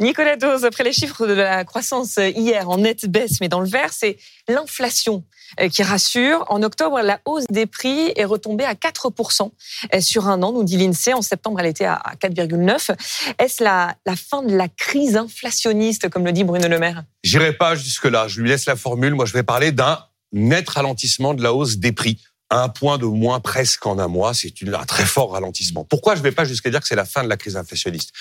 Nicolas Dose, après les chiffres de la croissance hier en nette baisse, mais dans le vert, c'est l'inflation euh, qui rassure. En octobre, la hausse des prix est retombée à 4% euh, sur un an, nous dit l'INSEE. En septembre, elle était à 4,9%. Est-ce la, la fin de la crise inflationniste, comme le dit Bruno Le Maire? J'irai pas jusque-là. Je lui laisse la formule. Moi, je vais parler d'un net ralentissement de la hausse des prix un point de moins presque en un mois, c'est un très fort ralentissement. Pourquoi je ne vais pas jusqu'à dire que c'est la fin de la crise inflationniste?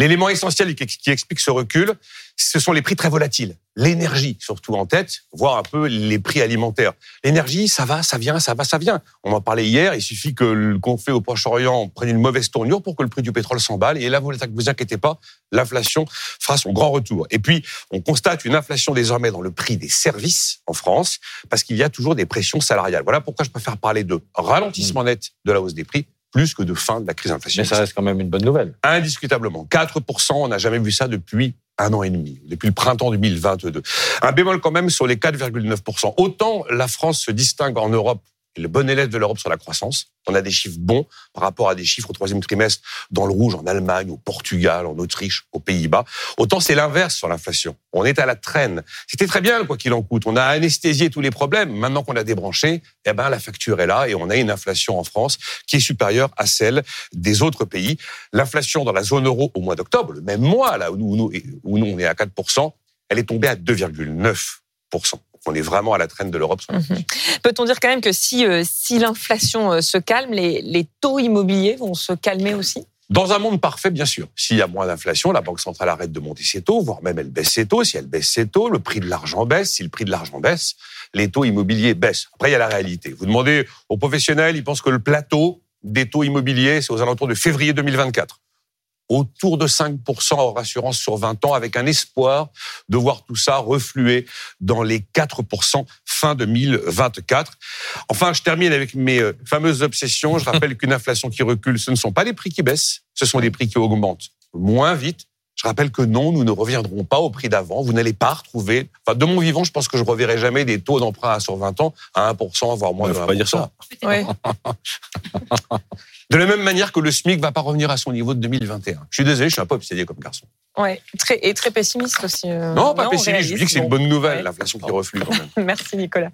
L'élément essentiel qui explique ce recul, ce sont les prix très volatiles. L'énergie, surtout en tête, voire un peu les prix alimentaires. L'énergie, ça va, ça vient, ça va, ça vient. On en parlait hier, il suffit que le conflit au Proche-Orient prenne une mauvaise tournure pour que le prix du pétrole s'emballe. Et là, vous vous inquiétez pas, l'inflation fera son grand retour. Et puis, on constate une inflation désormais dans le prix des services en France, parce qu'il y a toujours des pressions salariales. Voilà pourquoi je préfère parler de ralentissement net de la hausse des prix plus que de fin de la crise inflationniste. Mais ça reste quand même une bonne nouvelle. Indiscutablement. 4%, on n'a jamais vu ça depuis un an et demi, depuis le printemps 2022. Un bémol quand même sur les 4,9%. Autant la France se distingue en Europe le bon élève de l'Europe sur la croissance. On a des chiffres bons par rapport à des chiffres au troisième trimestre dans le rouge en Allemagne, au Portugal, en Autriche, aux Pays-Bas. Autant c'est l'inverse sur l'inflation. On est à la traîne. C'était très bien quoi qu'il en coûte. On a anesthésié tous les problèmes. Maintenant qu'on a débranché, eh ben la facture est là et on a une inflation en France qui est supérieure à celle des autres pays. L'inflation dans la zone euro au mois d'octobre, le même mois là où nous, où nous on est à 4% elle est tombée à 2,9 on est vraiment à la traîne de l'Europe. Mhm. Peut-on dire quand même que si, euh, si l'inflation euh, se calme, les, les taux immobiliers vont se calmer aussi? Dans un monde parfait, bien sûr. S'il y a moins d'inflation, la Banque centrale arrête de monter ses taux, voire même elle baisse ses taux. Si elle baisse ses taux, le prix de l'argent baisse. Si le prix de l'argent baisse, les taux immobiliers baissent. Après, il y a la réalité. Vous demandez aux professionnels, ils pensent que le plateau des taux immobiliers, c'est aux alentours de février 2024 autour de 5% hors assurance sur 20 ans, avec un espoir de voir tout ça refluer dans les 4% fin 2024. Enfin, je termine avec mes euh, fameuses obsessions. Je rappelle qu'une inflation qui recule, ce ne sont pas les prix qui baissent, ce sont les prix qui augmentent moins vite. Je rappelle que non, nous ne reviendrons pas au prix d'avant. Vous n'allez pas retrouver. Enfin, de mon vivant, je pense que je reverrai jamais des taux d'emprunt sur 20 ans à 1%, voire moins de 1%. pas dire ça. De la même manière que le SMIC va pas revenir à son niveau de 2021. Je suis désolé, je suis un peu obsédé comme garçon. Ouais, très, et très pessimiste aussi. Euh, non, pas pessimiste. Je dis que c'est une bonne nouvelle, l'inflation qui reflue quand même. Merci Nicolas.